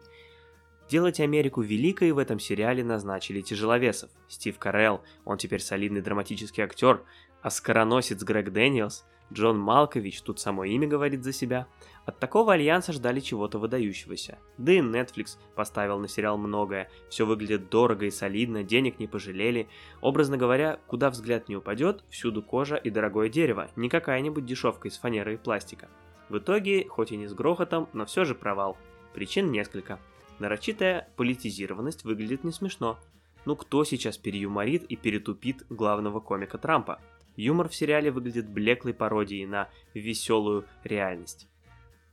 Делать Америку великой в этом сериале назначили тяжеловесов. Стив Карелл, он теперь солидный драматический актер, оскароносец Грег Дэниелс, Джон Малкович, тут само имя говорит за себя. От такого альянса ждали чего-то выдающегося. Да и Netflix поставил на сериал многое. Все выглядит дорого и солидно, денег не пожалели. Образно говоря, куда взгляд не упадет, всюду кожа и дорогое дерево, не какая-нибудь дешевка из фанеры и пластика. В итоге, хоть и не с грохотом, но все же провал. Причин несколько. Нарочитая политизированность выглядит не смешно. Ну кто сейчас переюморит и перетупит главного комика Трампа? Юмор в сериале выглядит блеклой пародией на веселую реальность.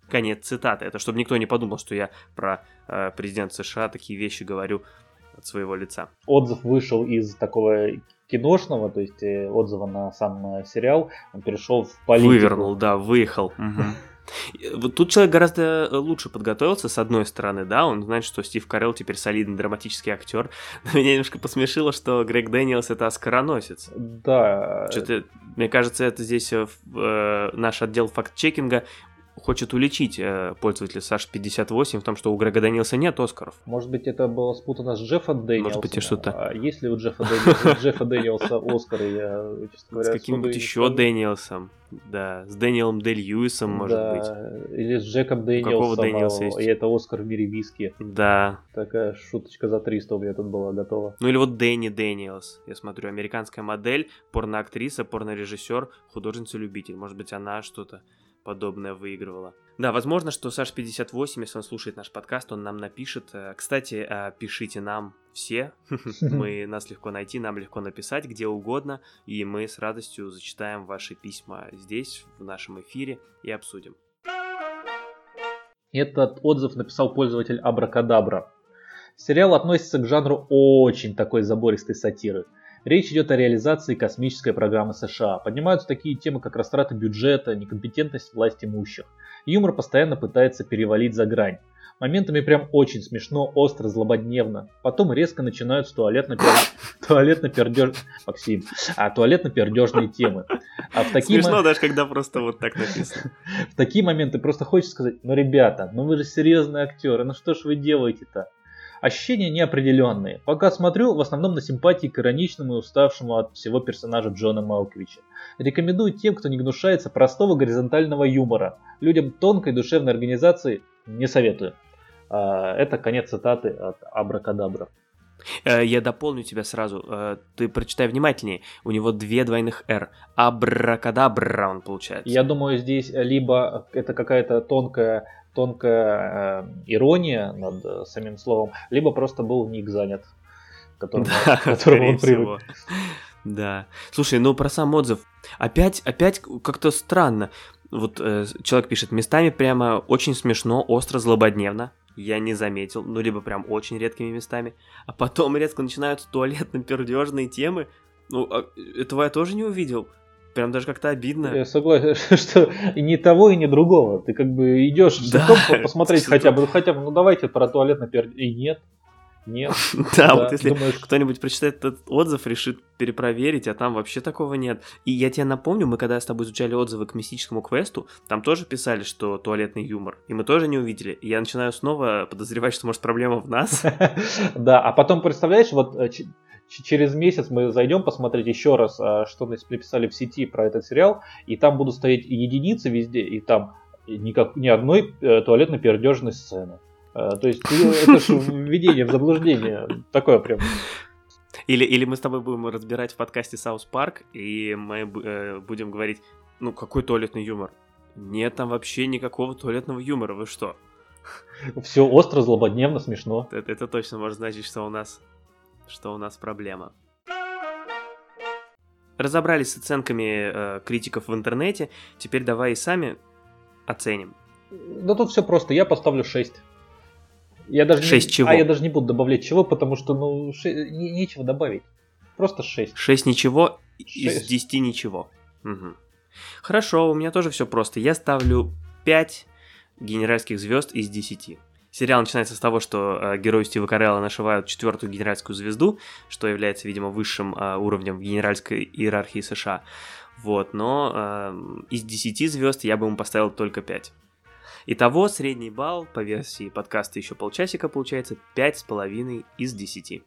Конец цитаты. Это чтобы никто не подумал, что я про э, президента США такие вещи говорю от своего лица. Отзыв вышел из такого киношного, то есть э, отзыва на сам э, сериал, он перешел в политику. Вывернул, да, выехал. [LAUGHS] Вот тут человек гораздо э, лучше подготовился, с одной стороны, да, он знает, что Стив Карелл теперь солидный драматический актер. Но [LAUGHS] меня немножко посмешило, что Грег Дэниелс это оскароносец. Да. Что-то, мне кажется, это здесь э, наш отдел факт-чекинга хочет уличить э, пользователя Саш 58 в том, что у Грега Дэниелса нет Оскаров. Может быть, это было спутано с Джеффа Дэниелсом. Может быть, и что-то. А есть ли у Джеффа, Дэниелса, Джеффа Дэниелса Оскары, я, честно говоря, С каким-нибудь еще Дэниелсом. Да, с Дэниелом Дэй Льюисом, может да, быть. Или с Джеком Дэниелсом. Какого Дэниелса есть? И это Оскар в мире виски. Да. Такая шуточка за 300 у меня тут была готова. Ну или вот Дэнни Дэниелс. Я смотрю, американская модель, порноактриса, порнорежиссер, художница-любитель. Может быть, она что-то подобное выигрывала. Да, возможно, что Саш 58, если он слушает наш подкаст, он нам напишет. Э, кстати, э, пишите нам все. [LAUGHS] Мы нас легко найти, нам легко написать где угодно, и мы с радостью зачитаем ваши письма здесь, в нашем эфире, и обсудим. Этот отзыв написал пользователь Абракадабра. Сериал относится к жанру очень такой забористой сатиры – Речь идет о реализации космической программы США. Поднимаются такие темы, как растраты бюджета, некомпетентность власть имущих. Юмор постоянно пытается перевалить за грань. Моментами прям очень смешно, остро, злободневно. Потом резко начинаются [LAUGHS] туалетно-пердеж... Максим. А туалетно-пердежные темы. А в такие Смешно м... даже, когда просто вот так написано. [LAUGHS] в такие моменты просто хочется сказать, ну, ребята, ну вы же серьезные актеры, ну что ж вы делаете-то? Ощущения неопределенные. Пока смотрю, в основном на симпатии к ироничному и уставшему от всего персонажа Джона Малковича. Рекомендую тем, кто не гнушается простого горизонтального юмора. Людям тонкой душевной организации не советую. А, это конец цитаты от Абракадабра. Э, я дополню тебя сразу. Э, ты прочитай внимательнее. У него две двойных «р». Абракадабра он получается. Я думаю, здесь либо это какая-то тонкая тонкая э, ирония над самим словом, либо просто был ник занят, которому, да, которому он привык. Да. Слушай, ну про сам отзыв. Опять, опять как-то странно. Вот э, человек пишет, местами прямо очень смешно, остро, злободневно. Я не заметил, ну либо прям очень редкими местами. А потом [LAUGHS] резко начинаются туалетно-пердежные темы. Ну, а этого я тоже не увидел. Прям даже как-то обидно. Я согласен, [LAUGHS] что ни того, и ни другого. Ты как бы идешь да. [LAUGHS] посмотреть хотя бы, ну хотя бы, ну давайте про туалет наперед. И нет. Нет. [LAUGHS] Да, вот если кто-нибудь прочитает этот отзыв, решит перепроверить, а там вообще такого нет. И я тебе напомню, мы когда с тобой изучали отзывы к мистическому квесту, там тоже писали, что туалетный юмор. И мы тоже не увидели. И я начинаю снова подозревать, что может проблема в нас. Да, а потом представляешь, вот э, через месяц мы зайдем посмотреть еще раз, а, что написали в сети про этот сериал, и там будут стоять единицы везде, и там никак, ни одной э, туалетно-пердежной сцены. Э, то есть это же введение в заблуждение. Такое прям. Или, или мы с тобой будем разбирать в подкасте Саус Парк, и мы э, будем говорить, ну какой туалетный юмор? Нет там вообще никакого туалетного юмора, вы что? Все остро, злободневно, смешно. Это, это точно может значить, что у нас что у нас проблема. Разобрались с оценками э, критиков в интернете, теперь давай и сами оценим. Да тут все просто, я поставлю 6. Я даже 6 не, чего? А я даже не буду добавлять чего, потому что ну ше, не, нечего добавить. Просто 6. 6 ничего из Шесть. 10 ничего. Мгм. Хорошо, у меня тоже все просто. Я ставлю 5 генеральских звезд из 10. Сериал начинается с того, что э, герои Стива Карелла нашивают четвертую генеральскую звезду, что является, видимо, высшим э, уровнем в генеральской иерархии США. Вот, но эм, из 10 звезд я бы ему поставил только 5. Итого средний балл по версии подкаста еще полчасика получается 5,5 из 10.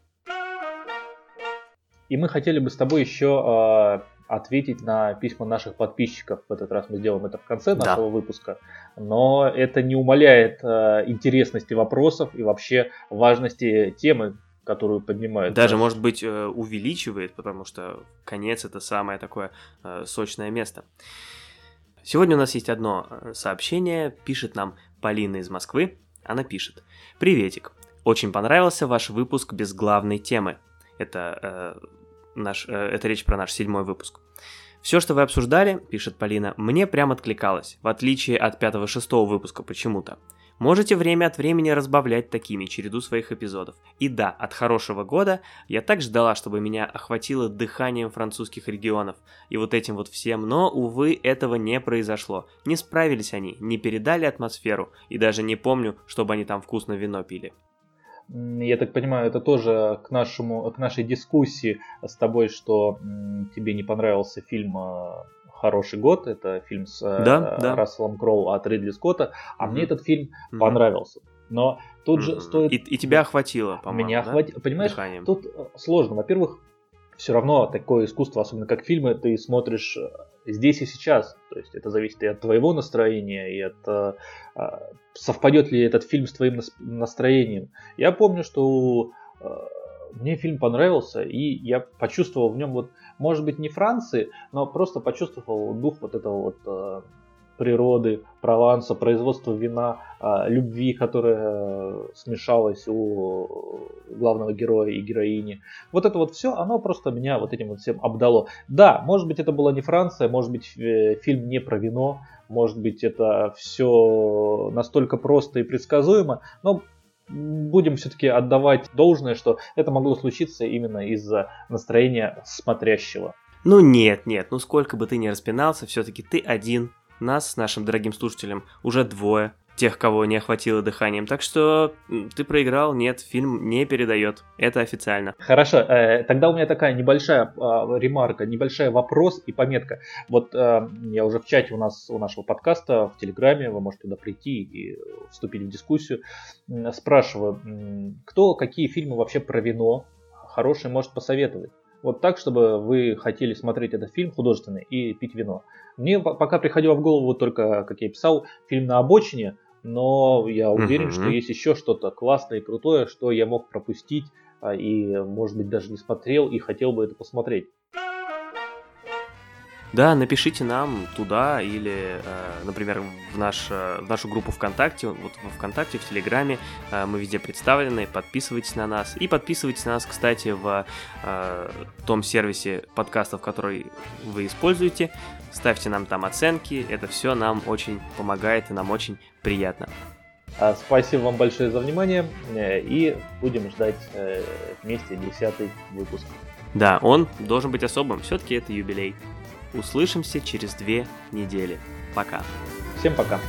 И мы хотели бы с тобой еще э, ответить на письма наших подписчиков. В этот раз мы сделаем это в конце Да. нашего выпуска. Но это не умаляет э, интересности вопросов и вообще важности темы, которую поднимают. Даже, может быть, э, увеличивает, потому что конец это самое такое э, сочное место. Сегодня у нас есть одно э, сообщение. Пишет нам Полина из Москвы. Она пишет. Приветик. Очень понравился ваш выпуск без главной темы. Это, э, наш, э, это речь про наш седьмой выпуск. Все, что вы обсуждали, пишет Полина, мне прям откликалось, в отличие от пятого-шестого выпуска почему-то. Можете время от времени разбавлять такими череду своих эпизодов. И да, от хорошего года я так ждала, чтобы меня охватило дыханием французских регионов и вот этим вот всем, но, увы, этого не произошло. Не справились они, не передали атмосферу, и даже не помню, чтобы они там вкусно вино пили. Я так понимаю, это тоже к, нашему, к нашей дискуссии с тобой, что тебе не понравился фильм э, «Хороший год». Это фильм с э, Да, да. Расселом Кроу от Ридли Скотта. А Мгм. мне этот фильм Мгм. понравился. Но тут же Мгм. стоит... И, и тебя охватило, по-моему, Меня да? охватило. Понимаешь, Дыханием. тут э, сложно. Во-первых, все равно такое искусство, особенно как фильмы, ты смотришь э, здесь и сейчас. То есть это зависит и от твоего настроения, и от э, э, совпадет ли этот фильм с твоим нас- настроением. Я помню, что э, мне фильм понравился, и я почувствовал в нем вот, может быть, не Франции, но просто почувствовал дух вот этого вот природы, Прованса, производства вина, а, любви, которая э, смешалась у главного героя и героини. Вот это вот все, оно просто меня вот этим вот всем обдало. Да, может быть это была не Франция, может быть э, фильм не про вино, может быть это все настолько просто и предсказуемо, но будем все-таки отдавать должное, что это могло случиться именно из-за настроения смотрящего. Ну нет, нет, ну сколько бы ты ни распинался, все-таки ты один. Нас с нашим дорогим слушателем уже двое, тех, кого не охватило дыханием. Так что ты проиграл, нет, фильм не передает. Это официально. Хорошо, э, тогда у меня такая небольшая а, ремарка, небольшая вопрос и пометка. Вот э, я уже в чате у нас, у нашего подкаста, в Телеграме, вы можете туда прийти и вступить в дискуссию. Спрашиваю, кто какие фильмы вообще про вино хорошие может посоветовать? Вот так, чтобы вы хотели смотреть этот фильм художественный и пить вино. Мне по- пока приходило в голову только, как я писал, фильм «На обочине», но я уверен, Мгм. что есть еще что-то классное и крутое, что я мог пропустить а, и, может быть, даже не смотрел и хотел бы это посмотреть. Да, напишите нам туда или, э, например, в, наш, э, в нашу группу ВКонтакте, вот во ВКонтакте, в Телеграме, э, мы везде представлены, подписывайтесь на нас. И подписывайтесь на нас, кстати, в том сервисе подкастов, который вы используете. Ставьте нам там оценки, это все нам очень помогает и нам очень приятно. А, Спасибо вам большое за внимание и будем ждать вместе десятый выпуск. Да, он должен быть особым, все-таки это юбилей. Услышимся через две недели. Пока. Всем пока!